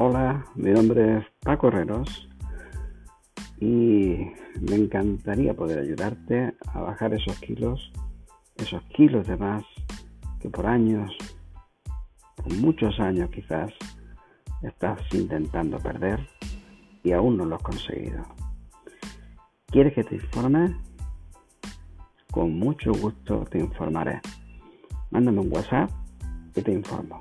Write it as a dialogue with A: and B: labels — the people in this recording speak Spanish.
A: Hola, mi nombre es Paco Herreros y me encantaría poder ayudarte a bajar esos kilos, esos kilos de más que por años, por muchos años quizás, estás intentando perder y aún no lo has conseguido. ¿Quieres que te informe? Con mucho gusto te informaré. Mándame un WhatsApp y te informo.